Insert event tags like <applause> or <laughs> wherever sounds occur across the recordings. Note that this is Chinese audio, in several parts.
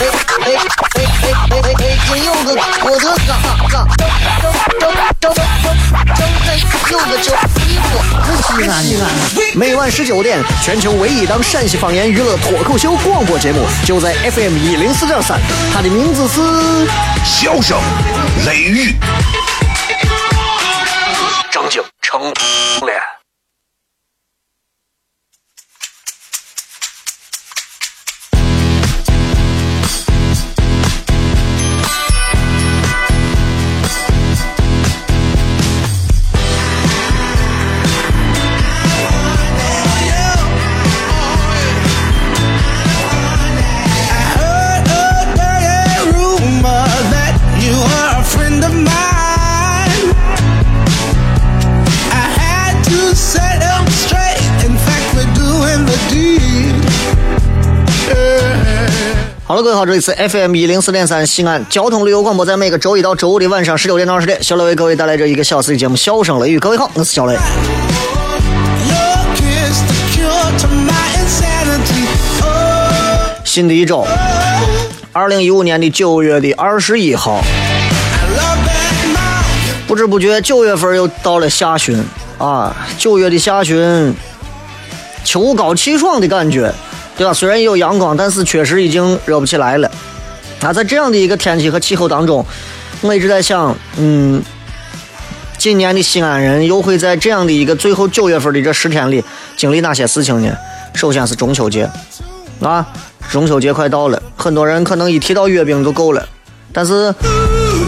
哎哎哎哎哎！金柚子，我的嘎嘎，张张张张张张柚子酒，衣服，西安西安。每晚十九点，全球唯一档陕西方言娱乐脱口秀广播节目，就在 FM 一零四点三，它的名字是《笑声雷雨》，张景成脸。好了，各位好，这里是 FM 一零四点三西安交通旅游广播，在每个周一到周五的晚上十九点到二十点，小雷为各位带来这一个小时的节目《笑声雷雨》。各位好，我是小雷。新的一周，二零一五年的九月的二十一号，不知不觉九月份又到了下旬啊，九月的下旬，秋高气爽的感觉。对吧？虽然有阳光，但是确实已经热不起来了。那在这样的一个天气和气候当中，我一直在想，嗯，今年的西安人又会在这样的一个最后九月份的这十天里经历哪些事情呢？首先是中秋节，啊，中秋节快到了，很多人可能一提到月饼就够了，但是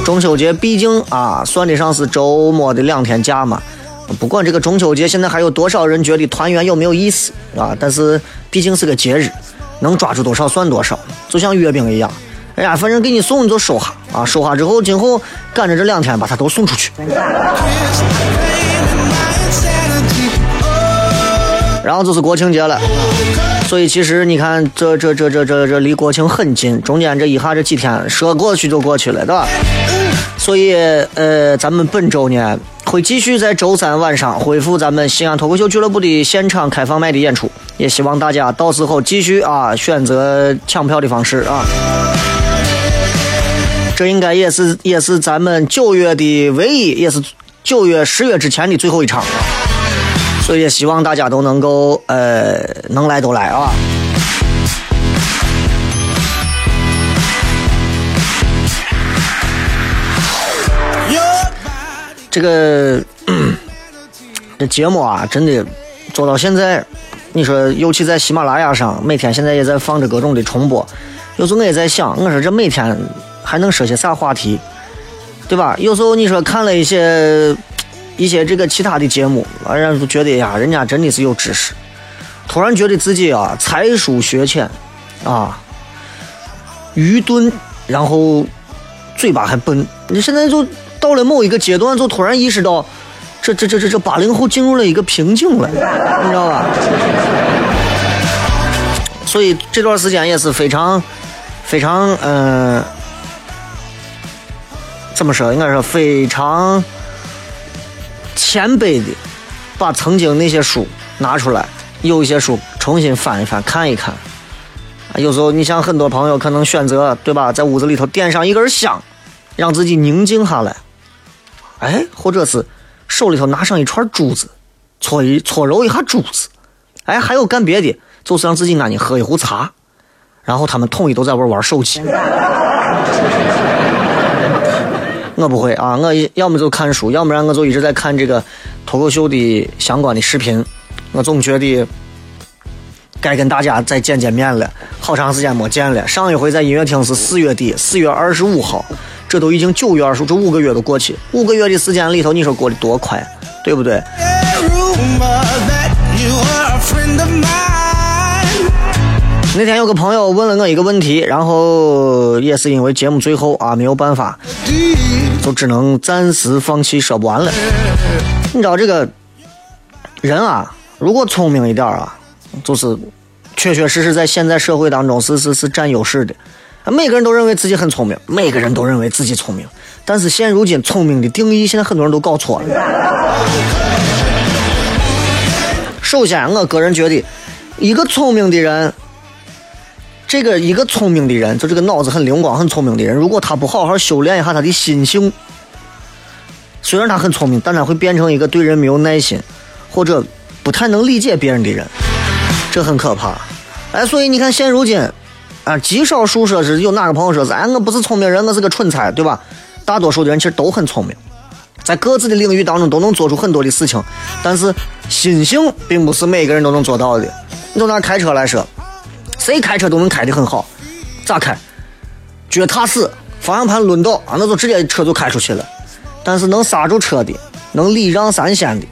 中秋节毕竟啊，算得上是周末的两天假嘛。不管这个中秋节现在还有多少人觉得团圆有没有意思啊？但是毕竟是个节日，能抓住多少算多少。就像月饼一样，哎呀，反正给你送你就收下啊，收下之后今后赶着这两天把它都送出去。然后就是国庆节了，所以其实你看这这这这这这离国庆很近，中间这一下这几天说过去就过去了，对吧？所以呃，咱们本周呢。会继续在周三晚上恢复咱们西安脱口秀俱乐部的现场开放麦的演出，也希望大家到时候继续啊选择抢票的方式啊。这应该也是也是咱们九月的唯一，也是九月十月之前的最后一场，所以也希望大家都能够呃能来都来啊。这个 <clears throat> 这节目啊，真的做到现在，你说，尤其在喜马拉雅上，每天现在也在放着各种的重播。有时候我也在想，我说这每天还能说些啥话题，对吧？有时候你说看了一些一些这个其他的节目，让人就觉得呀，人家真的是有知识。突然觉得自己啊，才疏学浅啊，愚钝，然后嘴巴还笨。你现在就。到了某一个阶段，就突然意识到，这这这这这八零后进入了一个瓶颈了，你知道吧？所以这段时间也是非常非常嗯，怎么说？应该说非常谦卑的，把曾经那些书拿出来，有一些书重新翻一翻，看一看。有时候你像很多朋友可能选择对吧，在屋子里头点上一根香，让自己宁静下来。哎，或者是手里头拿上一串珠子，搓一搓揉一下珠子。哎，还有干别的，就是让自己安静喝一壶茶。然后他们统一都在玩玩手机。我不会啊，我要么就看书，要不然我就一直在看这个脱口秀的相关的视频。我总觉得该跟大家再见见面了，好长时间没见了。上一回在音乐厅是四月底，四月二十五号。这都已经九月二十，这五个月都过去，五个月的时间里头，你说过得多快，对不对？那天有个朋友问了我一个问题，然后也是因为节目最后啊没有办法，就只能暂时放弃说不完了。你知道这个人啊，如果聪明一点啊，就是确确实实在现在社会当中是是是占优势的。每个人都认为自己很聪明，每个人都认为自己聪明，但是现如今聪明的定义，现在很多人都搞错了。首先，我个人觉得，一个聪明的人，这个一个聪明的人，就这个脑子很灵光、很聪明的人，如果他不好好修炼一下他的心性，虽然他很聪明，但他会变成一个对人没有耐心，或者不太能理解别人的人，这很可怕。哎，所以你看，现如今。啊，极少数说是有哪个朋友说是，哎，我不是聪明人，我是个蠢材，对吧？大多数的人其实都很聪明，在各自的领域当中都能做出很多的事情，但是心性并不是每个人都能做到的。你就拿开车来说，谁开车都能开得很好，咋开？脚踏实，方向盘抡到啊，那就直接车就开出去了。但是能刹住车的，能礼让三先的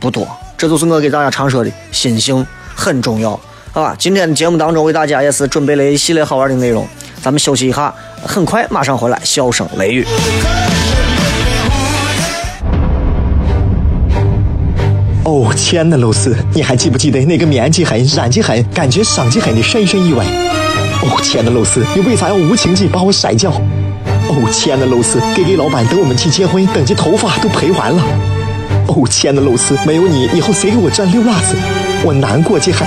不多，这就是我给大家常说的，心性很重要。好吧，今天的节目当中为大家也是准备了一系列好玩的内容，咱们休息一下，很快马上回来，笑声雷雨。哦，亲爱的露丝，你还记不记得那个面积狠、染技狠、感觉伤及狠的深深意外？哦，亲爱的露丝，你为啥要无情地把我甩掉？哦，亲爱的露丝给给老板等我们去结婚，等这头发都赔完了。哦，亲爱的露丝，没有你，以后谁给我赚溜辣子？我难过极狠。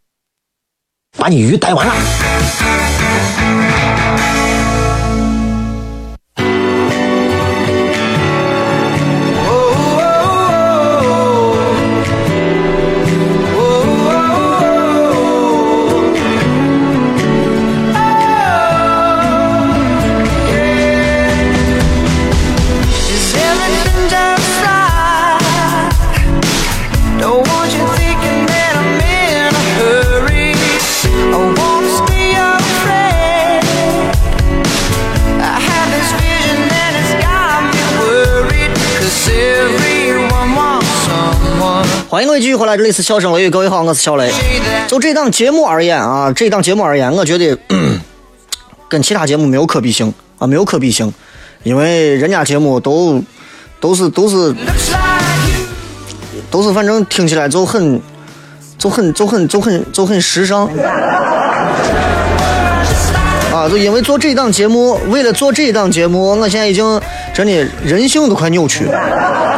把你鱼逮完了。欢迎各位继续回来，这里是笑声雷雨，各位好，我是小雷。就这档节目而言啊，这档节目而言，我觉得 <clears throat> 跟其他节目没有可比性啊，没有可比性，因为人家节目都都是都是都是，反正听起来就很就很就很就很就很时尚啊！就因为做这档节目，为了做这档节目，我现在已经真的人性都快扭曲了。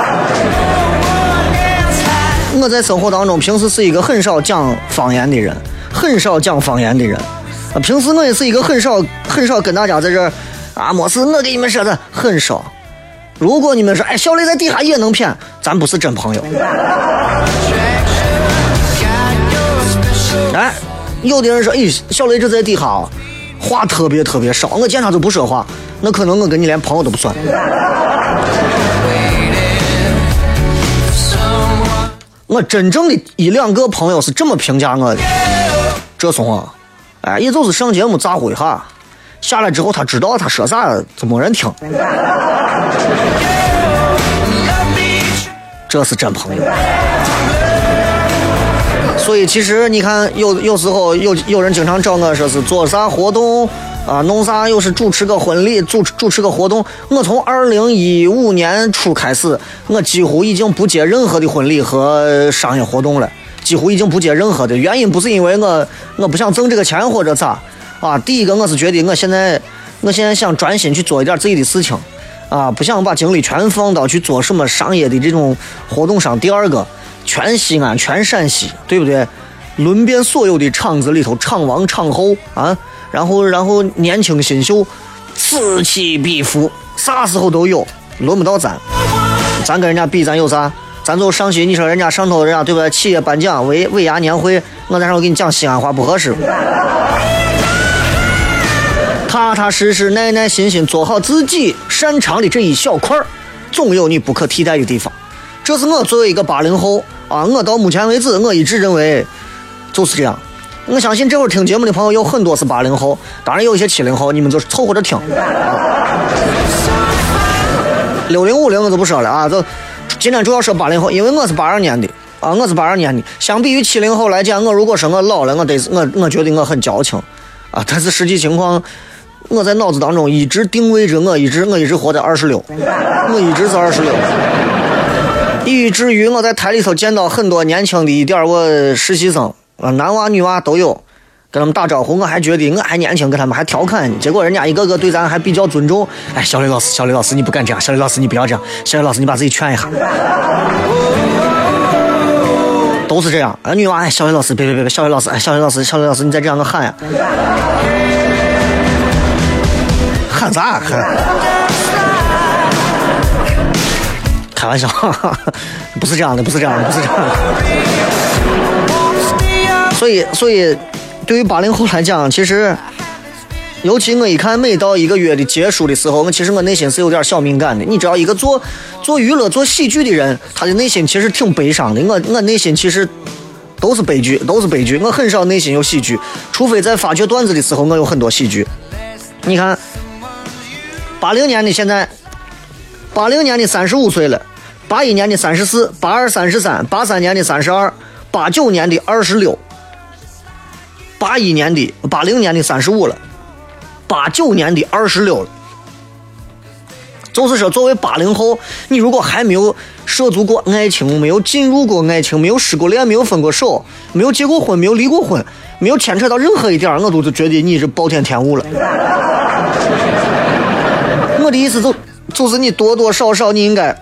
我在生活当中，平时是一个很少讲方言的人，很少讲方言的人。啊，平时我也是一个很少很少跟大家在这儿啊，没事，我给你们说的很少。如果你们说，哎，小雷在底下也能骗，咱不是真朋友。哎，有的人说，哎，小雷这在底下话特别特别少，我见他就不说话，那可能我跟你连朋友都不算。我真正的一两个朋友是这么评价我的，这怂啊，哎，也就是上节目咋呼一下，下来之后他知道他说啥就没人听，这是真朋友。所以其实你看，有有时候有有人经常找我说是做啥活动。啊，弄啥又是主持个婚礼，主持主持个活动。我从二零一五年初开始，我几乎已经不接任何的婚礼和商业活动了，几乎已经不接任何的。原因不是因为我我不想挣这个钱或者咋啊。第一个我是觉得我现在我现在想专心去做一点自己的事情啊，不想把精力全放到去做什么商业的这种活动上。第二个，全西安全陕西，对不对？轮遍所有的厂子里头，厂王厂后啊。然后，然后年轻新秀此起彼伏，啥时候都有，轮不到咱。咱跟人家比，咱有啥？咱就上去，你说人家上头人家对不对？企业颁奖、尾尾牙年会，我在上头给你讲西安话不合适。踏踏实实、耐耐心心做好自己擅长的这一小块儿，总有你不可替代的地方。这是我作为一个八零后啊，我到目前为止，我一直认为就是这样。我相信这会儿听节目的朋友有很多是八零后，当然有一些七零后，你们就是凑合着听。六零五零我就不说了啊，就今天主要说八零后，因为我是八二年的啊，我是八二年的。相比于七零后来讲，我如果说我老了，我得我我觉得我很矫情啊，但是实际情况，我在脑子当中一直定位着，我一直我一直活在二十六，我一直是二十六。以至于我在台里头见到很多年轻的一点我实习生男娃女娃都有，跟他们打招呼，我还觉得我还年轻，跟他们还调侃呢。结果人家一个个对咱还比较尊重。哎，小雷老师，小雷老师，你不敢这样，小雷老师你不要这样，小雷老师你把自己劝一下。都是这样，啊，女娃，哎，小雷老师，别别别别，小雷老师，哎，小雷老师，小雷老师，你再这样我喊呀，喊啥喊？开玩笑，<laughs> 不是这样的，不是这样的，不是这样的。所以，所以，对于八零后来讲，其实，尤其我一看，每到一个月的结束的时候，我其实我内心是有点小敏感的。你知道，一个做做娱乐、做喜剧的人，他的内心其实挺悲伤的。我我内心其实都是悲剧，都是悲剧。我很少内心有喜剧，除非在发掘段子的时候，我有很多喜剧。你看，八零年的现在，八零年的三十五岁了。八一年的三十四，八二三十三，八三年的三十二，八九年的二十六，八一年的八零年的三十五了，八九年的二十六了。就是说，作为八零后，你如果还没有涉足过爱情，没有进入过爱情，没有失过恋，没有分过手，没有结过婚，没有离过婚，没有牵扯到任何一点，我都是觉得你是暴殄天物了。<laughs> 我的意思就就是你多多少少你应该。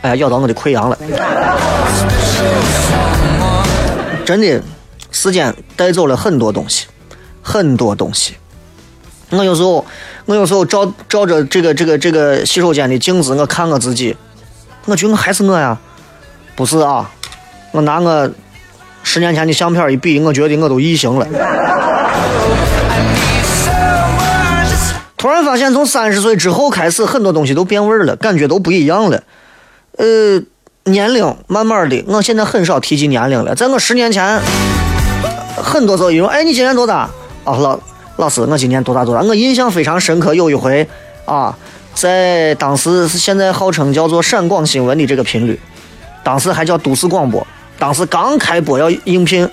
哎，咬到我的溃疡了！真的，时间带走了很多东西，很多东西。我有时候，我有时候照照着这个这个这个洗手间的镜子，我看我自己，我觉得还是我呀。不是啊，我拿我十年前的相片一比，我觉得我都异形了。突然发现，从三十岁之后开始，很多东西都变味了，感觉都不一样了。呃，年龄慢慢的，我现在很少提及年龄了。在我十年前，很多时候，因为哎，你今年多大？啊，老老师，我今年多大多大？我印象非常深刻，有一回啊，在当时现在号称叫做陕广新闻的这个频率，当时还叫都市广播，当时刚开播要应聘，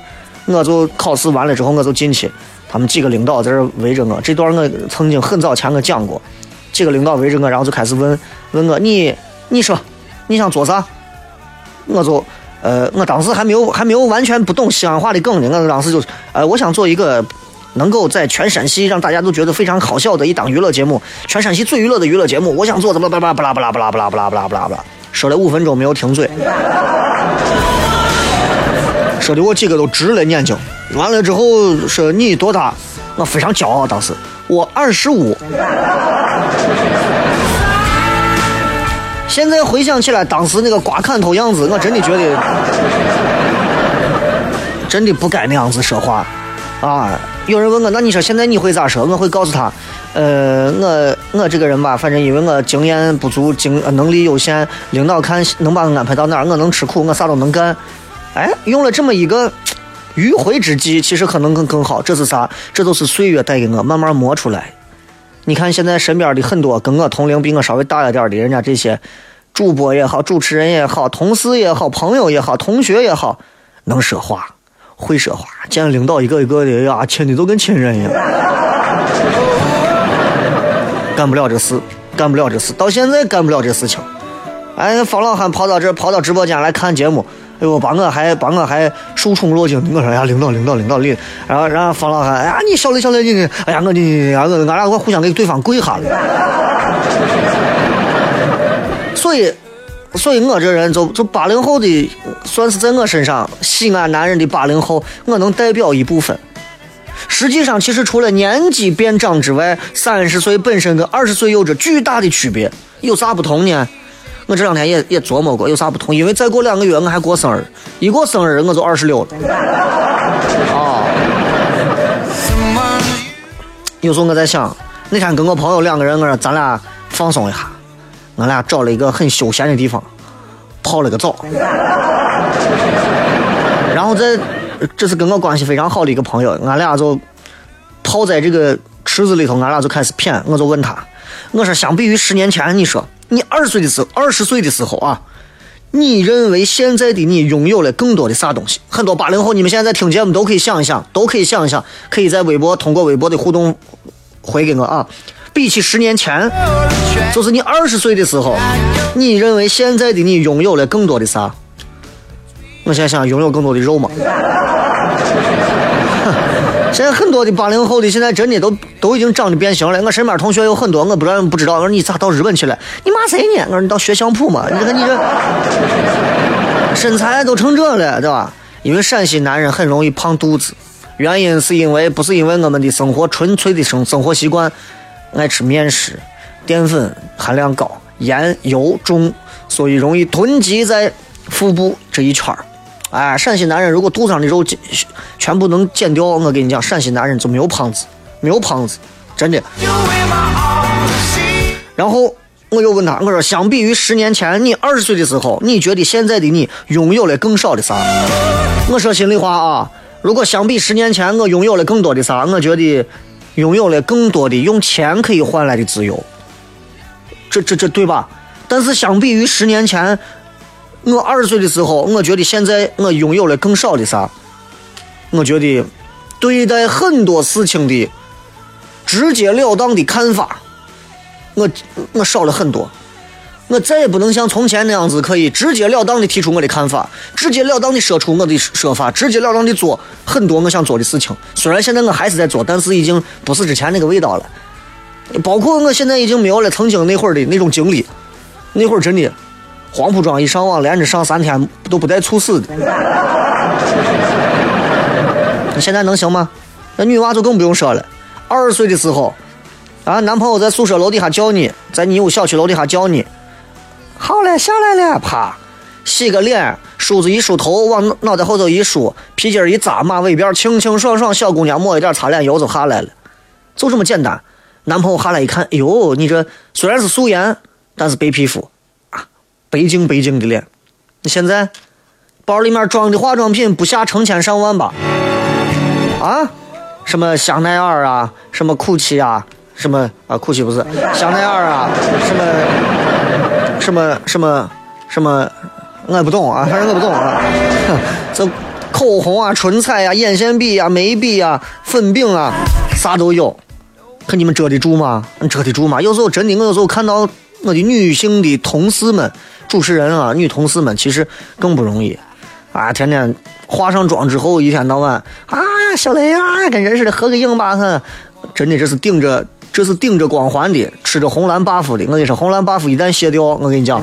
我就考试完了之后我就进去，他们几个领导在这围着我。这段我曾经很早前我讲过，几个领导围着我，然后就开始问问我，你你说。你想做啥？我就，呃，我当时还没有还没有完全不懂西安话的梗呢。我当时就，呃，我想做一个能够在全陕西让大家都觉得非常好笑的一档娱乐节目，全陕西最娱乐的娱乐节目。我想做怎么巴拉巴拉巴拉巴拉巴拉巴拉巴拉巴拉巴拉，说了五分钟没有停嘴，说的我几个都直了眼睛。完了之后说你多大？我非常骄傲，当时我二十五。现在回想起来，当时那个瓜砍头样子，<laughs> 我真的觉得，真的不该那样子说话，啊！有人问我，那你说现在你会咋说？我会告诉他，呃，我我这个人吧，反正因为我经验不足，经能力有限，领导看能把我安排到哪儿，我能吃苦，我啥都能干。哎，用了这么一个迂回之计，其实可能更更好。这是啥？这都是岁月带给我慢慢磨出来。你看，现在身边的很多跟我同龄、比我稍微大一点的，人家这些主播也好、主持人也好、同事也好、朋友也好、同学也好，能说话，会说话，见领导一个一个的呀，亲的都跟亲人一样。干不了这事，干不了这事，到现在干不了这事情。哎，方老汉跑到这，跑到直播间来看节目。哎呦，把我还把我还受宠若惊，我说呀，领导领导领导领，然后然后方老汉，哎呀，你小雷小雷你你，哎呀我你俺俺俩我互相给对方跪下了。所以，所以我这人就就八零后的，算是在我身上西安男人的八零后，我能代表一部分。实际上，其实除了年纪变长之外，三十岁本身跟二十岁有着巨大的区别，有啥不同呢？我这两天也也琢磨过，有啥不同？因为再过两个月我还过生日，一过生日我就二十六了。啊！有时候我在想，那天跟我朋友两个人，我说咱俩放松一下，我俩找了一个很休闲的地方，泡了个澡。然后在这是跟我关系非常好的一个朋友，俺俩就泡在这个池子里头，俺俩就开始谝。我就问他，我说相比于十年前，你说你二十岁的时候，二十岁的时候啊，你认为现在的你拥有了更多的啥东西？很多八零后，你们现在听节目都可以想一想，都可以想一想，可以在微博通过微博的互动回给我啊。比起十年前，就是你二十岁的时候，你认为现在的你拥有了更多的啥？我现在想拥有更多的肉嘛。现在很多的八零后的现在真的都都已经长得变形了。我身边同学有很多，我不知道不知道。我说你咋到日本去了？你骂谁呢？我说你到学相扑嘛。你看你这 <laughs> 身材都成这了，对吧？因为陕西男人很容易胖肚子，原因是因为不是因为我们的生活纯粹的生生活习惯，爱吃面食，淀粉含量高，盐油重，所以容易囤积在腹部这一圈儿。哎，陕西男人如果肚子上的肉全部能减掉，我跟你讲，陕西男人就没有胖子，没有胖子，真的。然后我又问他，我说相比于十年前你二十岁的时候，你觉得现在的你拥有了更少的啥？我说心里话啊，如果相比十年前我拥有了更多的啥，我觉得拥有了更多的用钱可以换来的自由。这这这对吧？但是相比于十年前。我二十岁的时候，我觉得现在我拥有了更少的啥？我觉得对待很多事情的直截了当的看法，我我少了很多。我再也不能像从前那样子，可以直截了当的提出我的看法，直截了当的说出我的说法，直截了当的做很多我想做的事情。虽然现在我还是在做，但是已经不是之前那个味道了。包括我现在已经没有了曾经那会儿的那种经历，那会儿真的。黄浦庄一上网，连着上三天都不带猝死的。那现在能行吗？那女娃就更不用说了。二十岁的时候，啊，男朋友在宿舍楼底下叫你，在你屋小区楼底下叫你，好了，下来了，啪，洗个脸，梳子一梳头，往脑袋后头一梳，皮筋一扎，马尾辫，清清爽爽，小姑娘抹一点擦脸油就下来了，就这么简单。男朋友下来一看，哎呦，你这虽然是素颜，但是白皮肤。白净白净的脸，你现在包里面装的化妆品不下成千上万吧？啊，什么香奈儿啊，什么酷奇啊，什么啊酷奇不是香奈儿啊，什么什么什么什么，我也不懂啊，反正我不懂啊。<laughs> 这口红啊、唇彩啊、眼线笔啊、眉笔啊、粉饼啊，啥都有。可你们遮得住吗？遮得住吗？有时候真的，我有时候看到我的女性的同事们。主持人啊，女同事们其实更不容易，啊，天天化上妆之后，一天到晚啊，小雷啊，跟人似的合个影吧，哼，真的这是顶着，这是顶着光环的，吃着红蓝 buff 的。我跟你说，红蓝 buff 一旦卸掉，我跟你讲，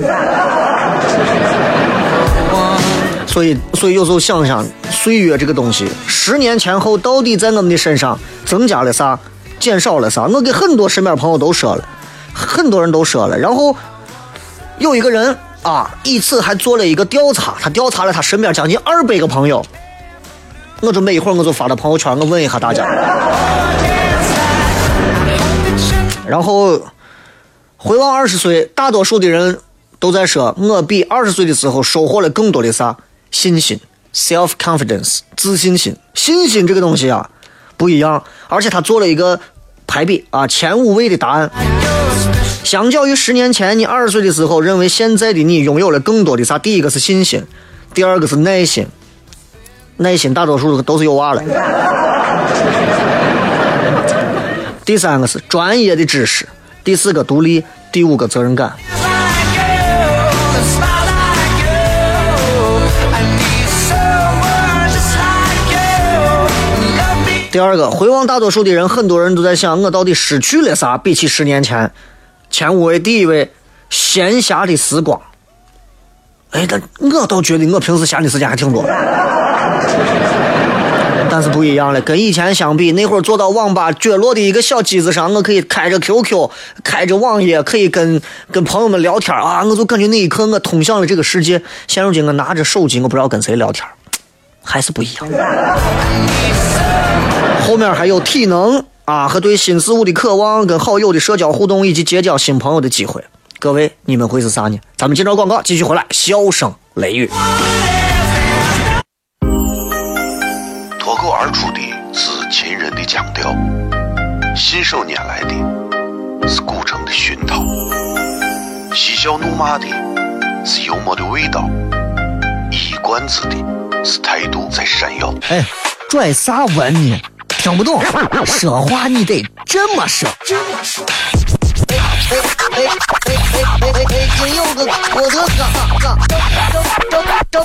所以，所以有时候想想，岁月这个东西，十年前后到底在我们的身上增加了啥，减少了啥？我给很多身边朋友都说了，很多人都说了，然后有一个人。啊！以此还做了一个调查，他调查了他身边将近二百个朋友。我准备一会儿我就发到朋友圈，我问一下大家。然后回望二十岁，大多数的人都在说，我比二十岁的时候收获了更多的啥？信心，self confidence，自信心。信心这个东西啊，不一样。而且他做了一个排比啊，前五位的答案。相较于十年前，你二十岁的时候，认为现在的你拥有了更多的啥？第一个是信心，第二个是耐心。耐心大多数都是有娃了。<laughs> 第三个是专业的知识，第四个独立，第五个责任感。第二个，回望大多数的人，很多人都在想，我到底失去了啥？比起十年前。前五位，第一位，闲暇的时光。哎，但我倒觉得我平时闲的时间还挺多。但是不一样了，跟以前相比，那会儿坐到网吧角落的一个小机子上，我可以开着 QQ，开着网页，可以跟跟朋友们聊天啊！我就感觉那一刻我通向了这个世界。现如今我拿着手机，我不知道跟谁聊天，还是不一样。后面还有体能啊和对新事物的渴望，跟好友的社交互动以及结交新朋友的机会。各位，你们会是啥呢？咱们接着广告，继续回来，笑声雷雨。脱口而出的是秦人的腔调，信手拈来的是古城的熏陶，嬉笑怒骂的是幽默的味道，一冠子的是态度在闪耀。哎，拽啥文呢？听不懂，说话你得这么说。哎哎哎哎哎哎哎！今有个我的哥哥，正正正正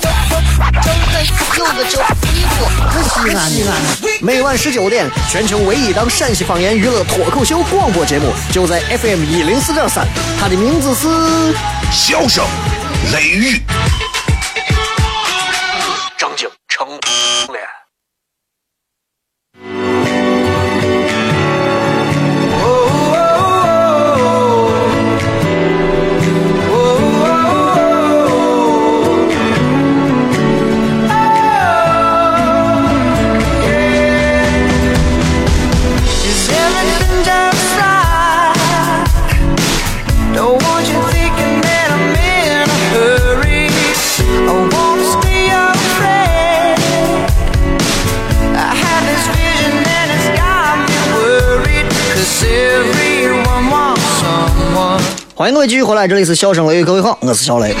正有个叫衣服，可西安的。每晚十九点，全球唯一档陕西方言娱乐脱口秀广播节目，就在 FM 一零四点三，它的名字是《笑声雷雨》。位继续回来，这里是笑声雷雨，各位好，我是小雷。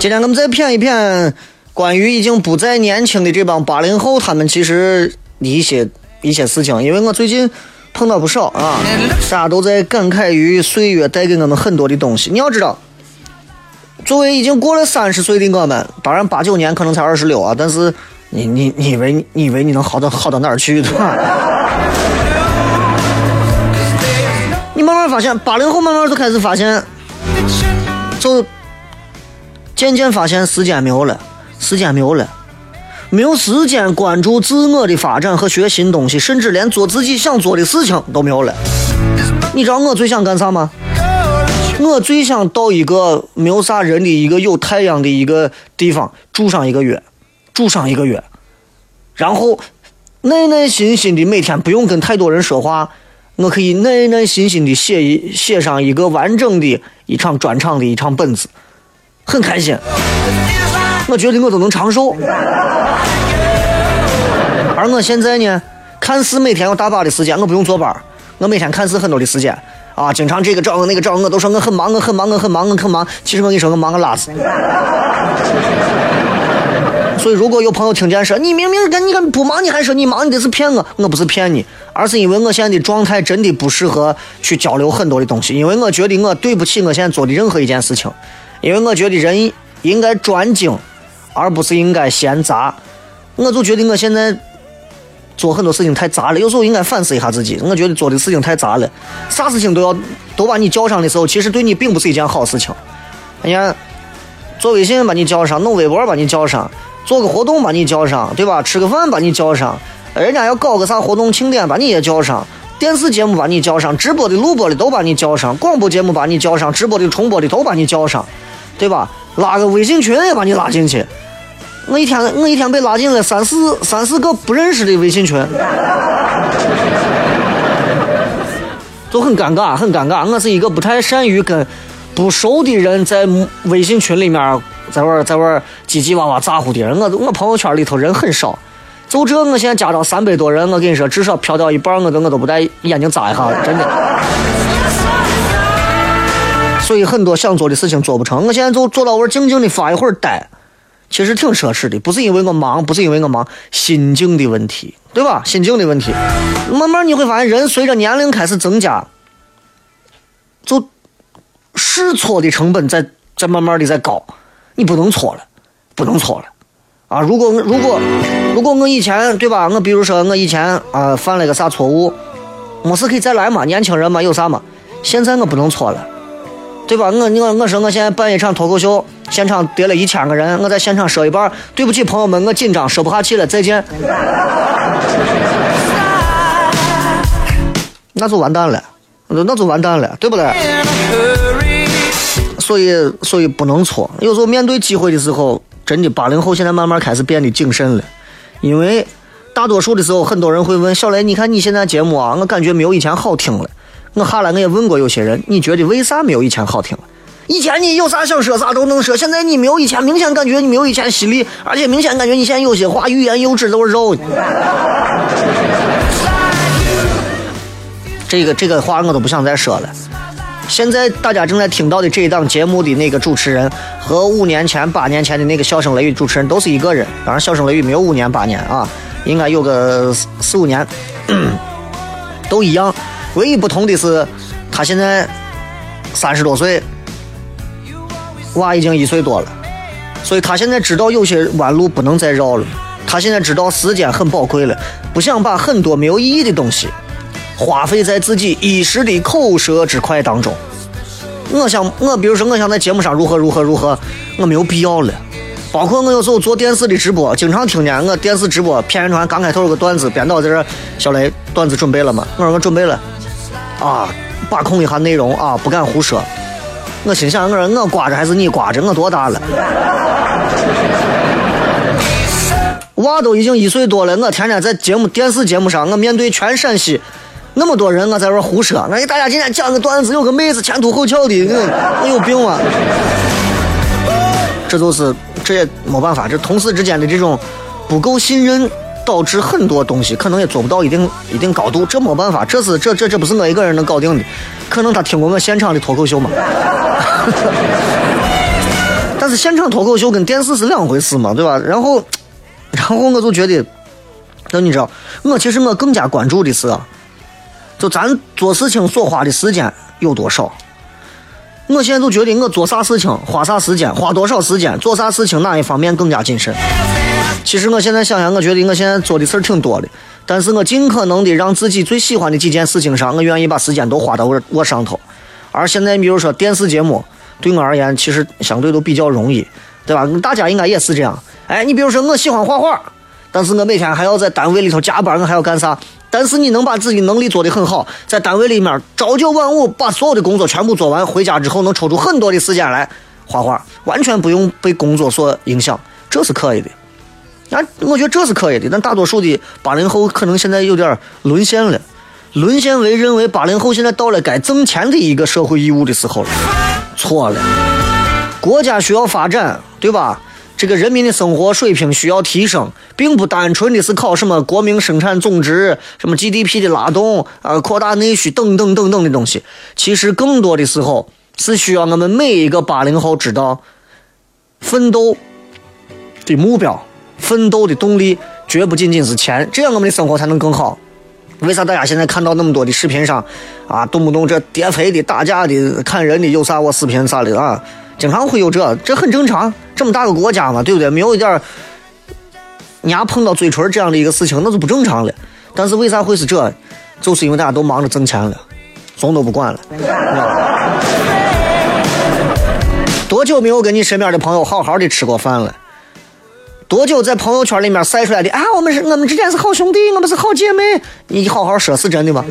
今天我们再谝一谝关于已经不再年轻的这帮八零后，他们其实一些一些事情，因为我最近碰到不少啊，大家都在感慨于岁月带给我们很多的东西。你要知道，作为已经过了三十岁的我们，当然八九年可能才二十六啊，但是你你你以为你以为你能好到好到哪儿去，对吧？慢慢发现，八零后慢慢就开始发现，就渐渐发现时间没有了，时间没有了，没有时间关注自我的发展和学新东西，甚至连做自己想做的事情都没有了。你知道我最想干啥吗？我最想到一个没有啥人的一个有太阳的一个地方住上一个月，住上一个月，然后耐耐心心的每天不用跟太多人说话。我可以耐耐心心的写一写上一个完整的一场专场的一场本子，很开心。我觉得我都能长寿。而我现在呢，看似每天有大把的时间，我不用坐班我每天看似很多的时间啊，经常这个找我那个找，我都说我很忙，我很忙，我很忙，我很忙。其实我跟你说，我忙个拉子。所以，如果有朋友听见说你明明跟你跟不忙，你还说你忙，你这是骗我。我不是骗你，而是因为我现在的状态真的不适合去交流很多的东西。因为我觉得我对不起我现在做的任何一件事情。因为我觉得人应该专精，而不是应该闲杂。我就觉得我现在做很多事情太杂了，有时候应该反思一下自己。我觉得做的事情太杂了，啥事情都要都把你叫上的时候，其实对你并不是一件好事情。哎呀，做微信把你叫上，弄微博把你叫上。做个活动把你叫上，对吧？吃个饭把你叫上，人家要搞个啥活动庆典把你也叫上，电视节目把你叫上，直播的、录播的都把你叫上，广播节目把你叫上，直播的、重播的都把你叫上，对吧？拉个微信群也把你拉进去。我一天我一天被拉进了三四三四个不认识的微信群，<laughs> 就很尴尬，很尴尬。我是一个不太善于跟不熟的人在微信群里面。在玩在玩叽叽哇哇咋呼的人，我我朋友圈里头人很少，就这我现在加到三百多人，我跟你说，至少飘掉一半，我都我都不带眼睛眨一下，真的。所以很多想做的事情做不成，我现在就坐到我静静的发一会儿呆，其实挺奢侈的，不是因为我忙，不是因为我忙，心境的问题，对吧？心境的问题，慢慢你会发现，人随着年龄开始增加，就试错的成本在在慢慢的在高。你不能错了，不能错了，啊！如果如果如果我以前对吧？我比如说我以前啊犯了个啥错误，没事可以再来嘛，年轻人嘛有啥嘛？现在我不能错了，对吧？我我我说我现在办一场脱口秀，现场得了一千个人，我在现场说一半，对不起朋友们，我紧张说不下去了，再见，那就完蛋了，那就完蛋了，对不对？所以，所以不能错。有时候面对机会的时候，真的八零后现在慢慢开始变得谨慎了。因为大多数的时候，很多人会问小雷：“你看你现在节目啊，我感觉没有以前好听了。”我下来我也问过有些人：“你觉得为啥没有以前好听了？以前你有啥想说啥都能说，现在你没有以前，明显感觉你没有以前犀利，而且明显感觉你现在有些话欲言又止都是肉。”这个这个话我都不想再说了。现在大家正在听到的这一档节目的那个主持人，和五年前、八年前的那个笑声雷雨主持人都是一个人。当然，笑声雷雨没有五年、八年啊，应该有个四五年，都一样。唯一不同的是，他现在三十多岁，娃已经一岁多了，所以他现在知道有些弯路不能再绕了。他现在知道时间很宝贵了，不想把很多没有意义的东西。花费在自己一时的口舌之快当中，我想，我比如说，我想在节目上如何如何如何，我没有必要了。包括我有时候做电视的直播，经常听见我电视直播片传刚开头有个段子，编导在这，小雷，段子准备了吗？我说我准备了，啊，把控一下内容啊，不敢胡说。我心想，我说我挂着还是你挂着？我多大了？娃都已经一岁多了，我天天在节目电视节目上，我面对全陕西。那么多人，我在这胡说，我给大家今天讲个段子，有个妹子前凸后翘的，我有病吗？这就是，这也没办法，这同事之间的这种不够信任，导致很多东西可能也做不到一定一定高度，这没办法，这是这这这不是我一个人能搞定的，可能他听过我现场的脱口秀嘛。<laughs> 但是现场脱口秀跟电视是两回事嘛，对吧？然后，然后我就觉得，那你知道，我其实我更加关注的是。就咱做事情所花的时间有多少？我现在就觉得我做啥事情花啥时间，花多少时间做啥事情哪一方面更加谨慎。其实我现在想想，我觉得我现在做的事儿挺多的，但是我尽可能的让自己最喜欢的几件事情上，我愿意把时间都花到我我上头。而现在，比如说电视节目，对我而言其实相对都比较容易，对吧？大家应该也是这样。哎，你比如说我喜欢画画，但是我每天还要在单位里头加班，我还要干啥？但是你能把自己能力做得很好，在单位里面朝九晚五，把所有的工作全部做完，回家之后能抽出很多的时间来画画，完全不用被工作所影响，这是可以的。啊，我觉得这是可以的。但大多数的八零后可能现在有点沦陷了，沦陷为认为八零后现在到了该挣钱的一个社会义务的时候了，错了。国家需要发展，对吧？这个人民的生活水平需要提升，并不单纯的是靠什么国民生产总值、什么 GDP 的拉动，呃，扩大内需等等等等的东西。其实更多的时候是需要我们每一个八零后知道，奋斗的目标、奋斗的动力绝不仅仅是钱，这样我们的生活才能更好。为啥大家现在看到那么多的视频上，啊，动不动这跌飞的、打架的、砍人的，有啥我视频啥的啊？经常会有这，这很正常。这么大个国家嘛，对不对？没有一点牙碰到嘴唇这样的一个事情，那就不正常了。但是为啥会是这？就是因为大家都忙着挣钱了，怂都不管了。<laughs> 多久没有跟你身边的朋友好好的吃过饭了？多久在朋友圈里面晒出来的啊？我们是我们之间是好兄弟，我们是好姐妹。你好好说，是真的吗？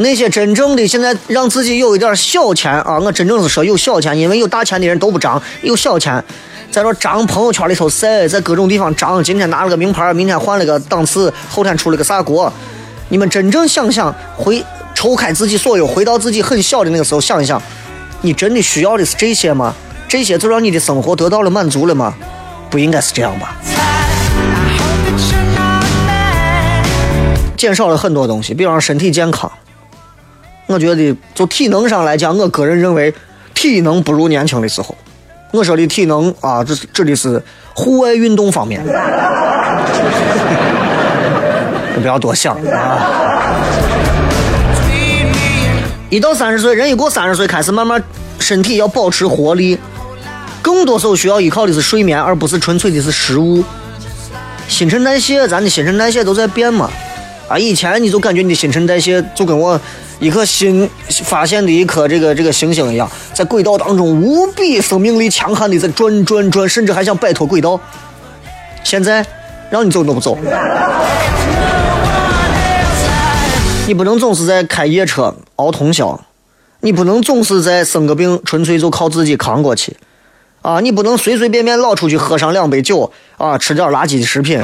那些真正的现在让自己有一点小钱啊，我真正是说有小钱，因为有大钱的人都不张，有小钱，在这张朋友圈里头晒，在各种地方张，今天拿了个名牌，明天换了个档次，后天出了个啥国？你们真正想想，回抽开自己所有，回到自己很小的那个时候想一想，你真的需要的是这些吗？这些就让你的生活得到了满足了吗？不应该是这样吧？减少了很多东西，比方身体健康。我觉得，就体能上来讲，我个人认为，体能不如年轻的时候。我说的体能啊，这是指的是户外运动方面。你 <laughs> 不要多想啊！一到三十岁，人一过三十岁，开始慢慢身体要保持活力，更多时候需要依靠的是睡眠，而不是纯粹的是食物。新陈代谢，咱的新陈代谢都在变嘛。啊，以前你就感觉你的新陈代谢就跟我。一颗新发现的一颗这个这个行星一样，在轨道当中无比生命力强悍的在转转转，甚至还想摆脱轨道。现在让你走都不走，你不能总是在开夜车熬通宵，你不能总是在生个病纯粹就靠自己扛过去啊！你不能随随便便老出去喝上两杯酒啊，吃点垃圾的食品。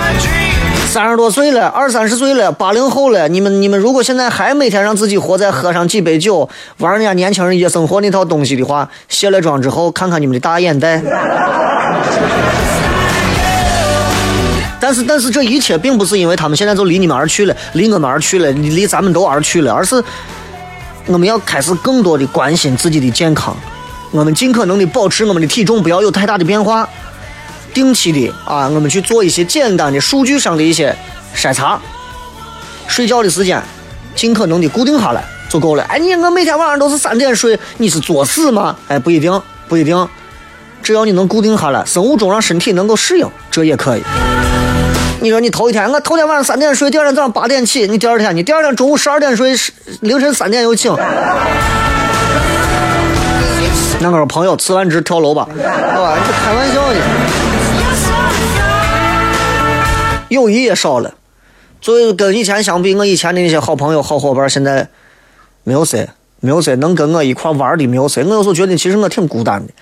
三十多岁了，二三十岁了，八零后了，你们你们如果现在还每天让自己活在喝上几杯酒，玩人家年轻人夜生活那套东西的话，卸了妆之后看看你们的大眼袋。<laughs> 但是但是这一切并不是因为他们现在就离你们而去了，离我们而去了，离咱们都而去了，而是我们要开始更多的关心自己的健康，我们尽可能的保持我们的体重不要有太大的变化，定期的啊，我们去做一些简单的数据上的一些筛查，睡觉的时间尽可能的固定下来就够了。哎，你我每天晚上都是三点睡，你是作死吗？哎，不一定，不一定。只要你能固定下来，生物钟让身体能够适应，这也可以。你说你头一天，我头天晚上三点睡，第二天早上八点起，你第二天你第二天中午十二点睡，凌晨三点又醒。那个朋友辞完职跳楼吧，好吧？你开玩笑呢。友谊也少了，所以跟以前相比，我以前的那些好朋友、好伙伴，现在没有谁，没有谁能跟我一块玩的，没有谁。我有时候觉得，其实我挺孤单的。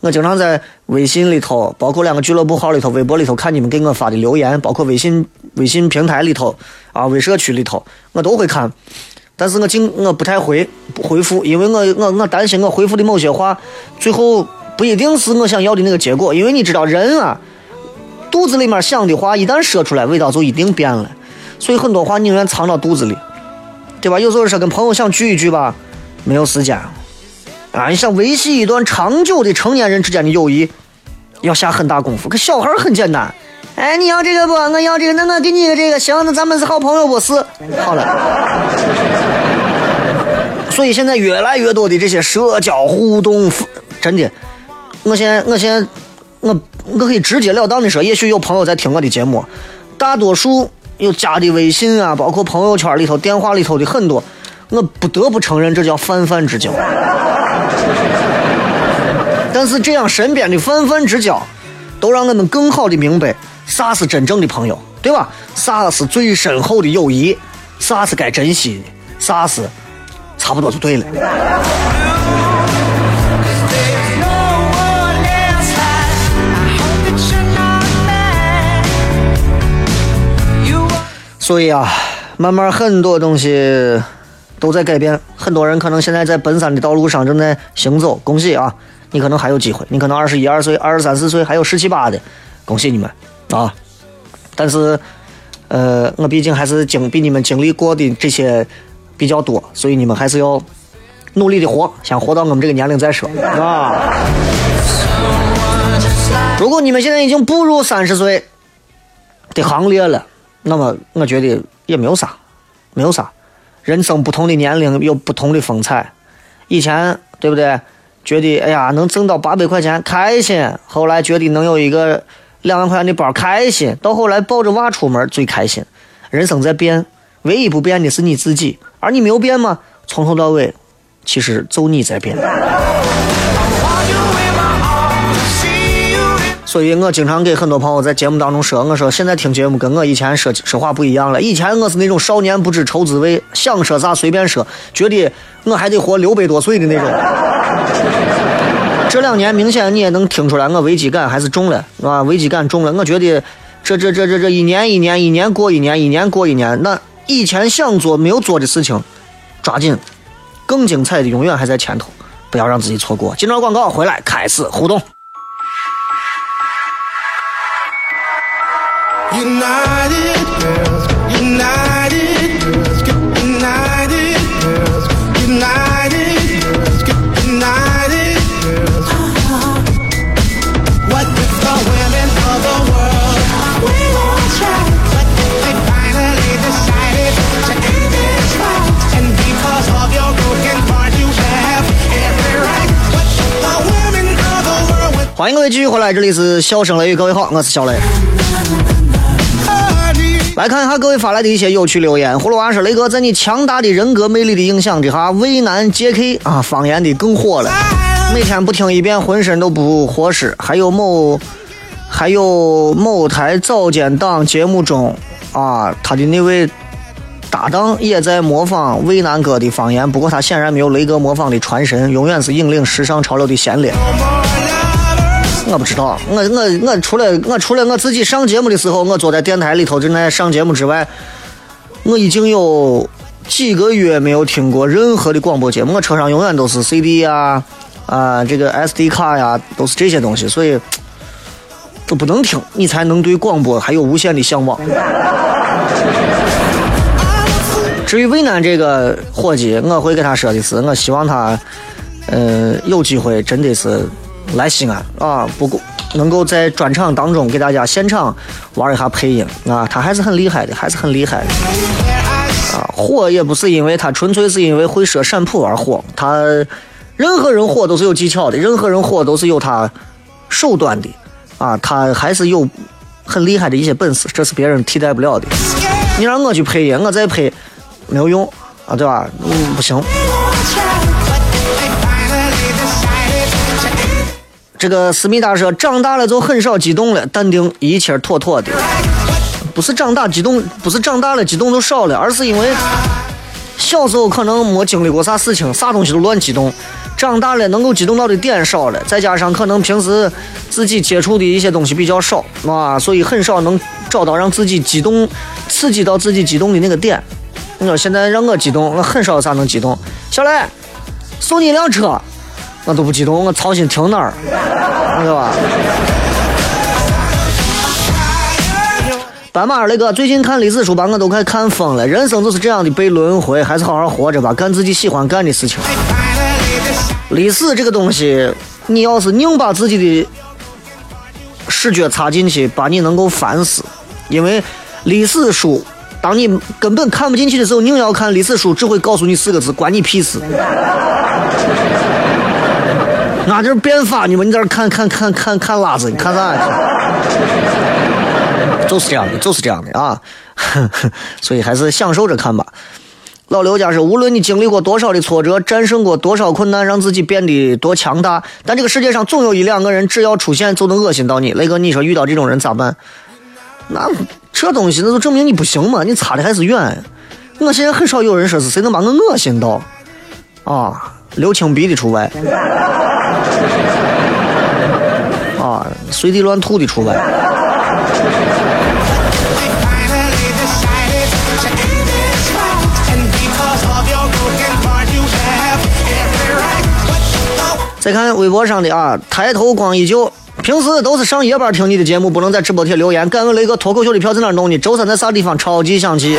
我经常在微信里头，包括两个俱乐部号里头、微博里头看你们给我发的留言，包括微信微信平台里头啊、微社区里头，我都会看。但是我尽我不太回不回复，因为我我我担心我回复的某些话，最后不一定是我想要的那个结果。因为你知道人啊，肚子里面想的话一旦说出来，味道就一定变了。所以很多话宁愿藏到肚子里，对吧？有时候说跟朋友想聚一聚吧，没有时间。啊，你想维系一段长久的成年人之间的友谊，要下很大功夫。可小孩很简单，哎，你要这个不？我要这个，那我给你个这个，行，那咱们是好朋友不？是，好了。所以现在越来越多的这些社交互动，真的，我现在，我现在，我我可以直截了当的说，也许有朋友在听我的节目，大多数有加的微信啊，包括朋友圈里头、电话里头的很多，我不得不承认，这叫泛泛之交。<laughs> 但是这样身边的泛泛之交，都让我们更好的明白啥是真正的朋友，对吧？啥是最深厚的友谊？啥是该珍惜的？啥是差不多就对了。所以啊，慢慢很多东西都在改变，很多人可能现在在奔三的道路上正在行走，恭喜啊！你可能还有机会，你可能二十一二岁、二十三四岁，还有十七八的，恭喜你们啊！但是，呃，我毕竟还是经比你们经历过的这些比较多，所以你们还是要努力的活，先活到我们这个年龄再说啊！如果你们现在已经步入三十岁的行列了，那么我觉得也没有啥，没有啥。人生不同的年龄有不同的风采，以前对不对？觉得哎呀，能挣到八百块钱开心。后来觉得能有一个两万块钱的包开心。到后来抱着娃出门最开心。人生在变，唯一不变的是你自己，而你没有变吗？从头到尾，其实就你在变。所以我经常给很多朋友在节目当中说，我说现在听节目跟我以前说说话不一样了。以前我是那种少年不知愁滋味，想说啥随便说，觉得我还得活六百多岁的那种。这两年明显你也能听出来，我危机感还是重了，是吧？危机感重了。我觉得这这这这这一年一年一年过一年，一年过一年，那以前想做没有做的事情，抓紧，更精彩的永远还在前头，不要让自己错过。进段广告回来开始互动。欢迎各位继续回来，这里是笑声雷雨，各位好，我是小雷。来看一下各位发来的一些有趣留言。葫芦娃说：“雷哥，在你强大的人格魅力的影响之下，渭南 JK 啊方言的更火了，每天不听一遍浑身都不合适。还有某还有某台早间档节目中啊，他的那位搭档也在模仿渭南哥的方言，不过他显然没有雷哥模仿的传神，永远是引领时尚潮流的先烈。”我不知道，我我我除了我除了我自己上节目的时候，我坐在电台里头正在上节目之外，我已经有几个月没有听过任何的广播节目。我车上永远都是 CD 呀、啊，这个 SD 卡呀，都是这些东西。所以，都不能听，你才能对广播还有无限的向往。至于渭南这个伙计，我会给他说的是，我希望他，呃，有机会真的是来西安啊，不过能够在专场当中给大家现场玩一下配音啊，他还是很厉害的，还是很厉害的。啊，火也不是因为他纯粹是因为会说陕普而火，他任何人火都是有技巧的，任何人火都是有他手段的，啊，他还是有很厉害的一些本事，这是别人替代不了的。你让我去配音，我再配没有用啊，对吧？嗯，不行。这个思密达说，长大了就很少激动了，淡定，一切妥妥的。不是长大激动，不是长大了激动就少了，而是因为小时候可能没经历过啥事情，啥东西都乱激动。长大了能够激动到的点少了，再加上可能平时自己接触的一些东西比较少啊，所以很少能找到让自己激动、刺激到自己激动的那个点。你说现在让我激动，我很少有啥能激动。小雷，送你一辆车，我都不激动，我操心停哪儿，知道吧？斑马那个最近看历史书把我都快看疯了。人生就是这样的被轮回，还是好好活着吧，干自己喜欢干的事情。历史这个东西，你要是硬把自己的视觉插进去，把你能够烦死。因为历史书，当你根本看不进去的时候，硬要看历史书，只会告诉你四个字：关你屁事。那就是变法呢嘛？你在这看看看看看拉子，你看啥？就是这样的，就是这样的啊！<laughs> 所以还是享受着看吧。老刘家是，无论你经历过多少的挫折，战胜过多少困难，让自己变得多强大，但这个世界上总有一两个人，只要出现就能恶心到你。雷哥，你说遇到这种人咋办？那这东西那就证明你不行嘛，你差的还是远。我现在很少有人说是谁能把我恶心到啊，流清鼻的除外，啊，随地乱吐的除外。再看微博上的啊，抬头光依旧。平时都是上夜班听你的节目，不能在直播贴留言。敢问雷哥，脱口秀的票在哪弄呢？周三在啥地方？超级想去，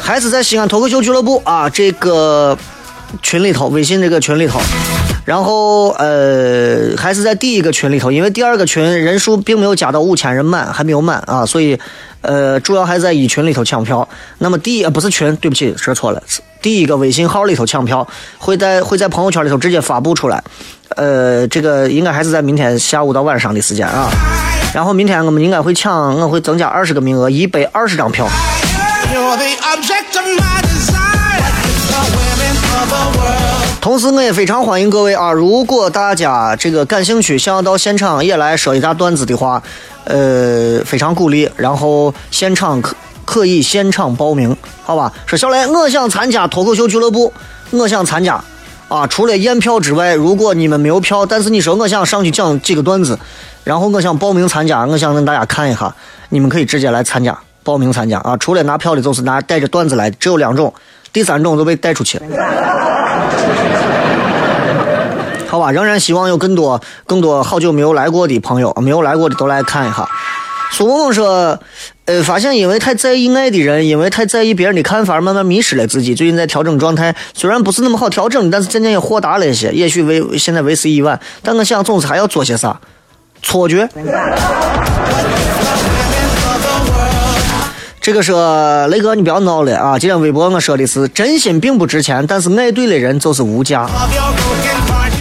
还是在西安脱口秀俱乐部啊？这个群里头，微信这个群里头。然后呃，还是在第一个群里头，因为第二个群人数并没有加到五千人满，还没有满啊，所以呃，主要还在一群里头抢票。那么第一不是群，对不起，说错了，第一个微信号里头抢票，会在会在朋友圈里头直接发布出来。呃，这个应该还是在明天下午到晚上的时间啊。然后明天我们应该会抢，我会增加二十个名额，一百二十张票。同时，我也非常欢迎各位啊！如果大家这个感兴趣，想要到现场也来说一下段子的话，呃，非常鼓励。然后现场可可以现场报名，好吧？说小雷，我想参加脱口秀俱乐部，我想参加啊！除了验票之外，如果你们没有票，但是你说我想上去讲几个段子，然后我想报名参加，我想让大家看一下，你们可以直接来参加，报名参加啊！除了拿票的，就是拿带着段子来，只有两种，第三种都被带出去了。好吧，仍然希望有更多、更多好久没有来过的朋友，没有来过的都来看一下。苏萌萌说：“呃，发现因为太在意爱的人，因为太在意别人的看法，慢慢迷失了自己。最近在调整状态，虽然不是那么好调整，但是渐渐也豁达了一些。也许为现在为时已晚，但我想总是还要做些啥。错觉。这个说雷哥，你不要闹了啊！今天微博我说的是真心并不值钱，但是爱对的人就是无价。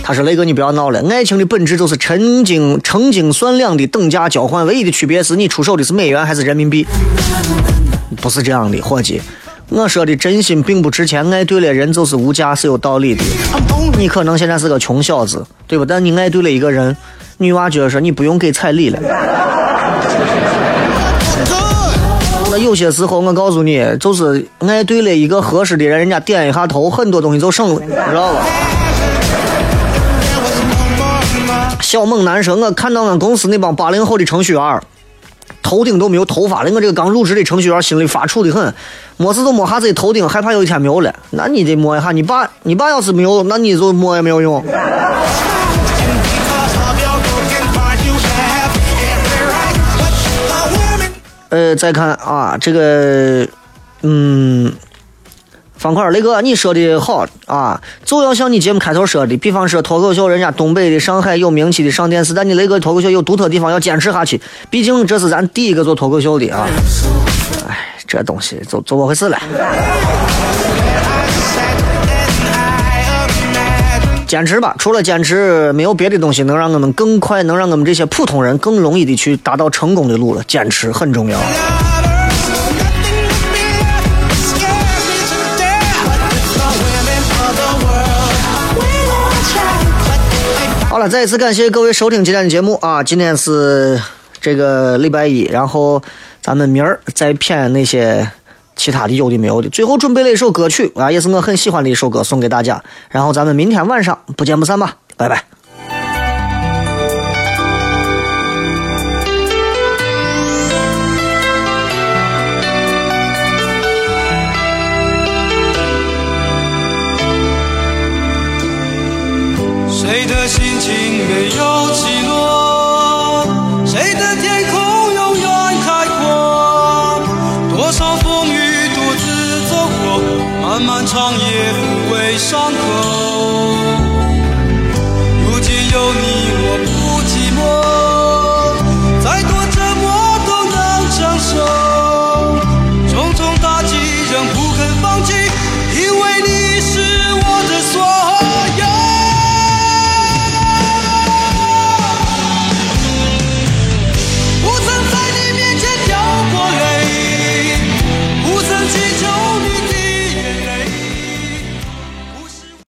他说：“雷哥，你不要闹了。爱情的本质就是称斤成斤算两的等价交换，唯一的区别是你出手的是美元还是人民币。不是这样的，伙计。我说的真心并不值钱，爱对了人就是无价，是有道理的。你可能现在是个穷小子，对吧？但你爱对了一个人，女娃觉得说你不用给彩礼了。有些时候，我告诉你，就是爱对了一个合适的人，人家点一下头，很多东西就省了，知道吧？”小猛男神：“我看到俺公司那帮八零后的程序员，头顶都没有头发了。我这个刚入职的程序员心里发怵的很，没事就摸下自己头顶，害怕有一天没有了。那你得摸一下，你爸，你爸要是没有，那你就摸也没有用。”呃，再看啊，这个，嗯，方块雷哥，你说的好啊，就要像你节目开头说的，比方说脱口秀，人家东北的、上海有名气的上电视，但你雷哥脱口秀有独特地方，要坚持下去。毕竟这是咱第一个做脱口秀的啊。哎，这东西就就么回事了。坚持吧，除了坚持，没有别的东西能让我们更快，能让我们这些普通人更容易的去达到成功的路了。坚持很重要。好了，再一次感谢各位收听今天的节目啊！今天是这个礼拜一，然后咱们明儿再骗那些其他的有的没有的。最后准备了一首歌曲啊，也是我很喜欢的一首歌，送给大家。然后咱们明天晚上不见不散吧，拜拜。谁的心情没有也不会，伤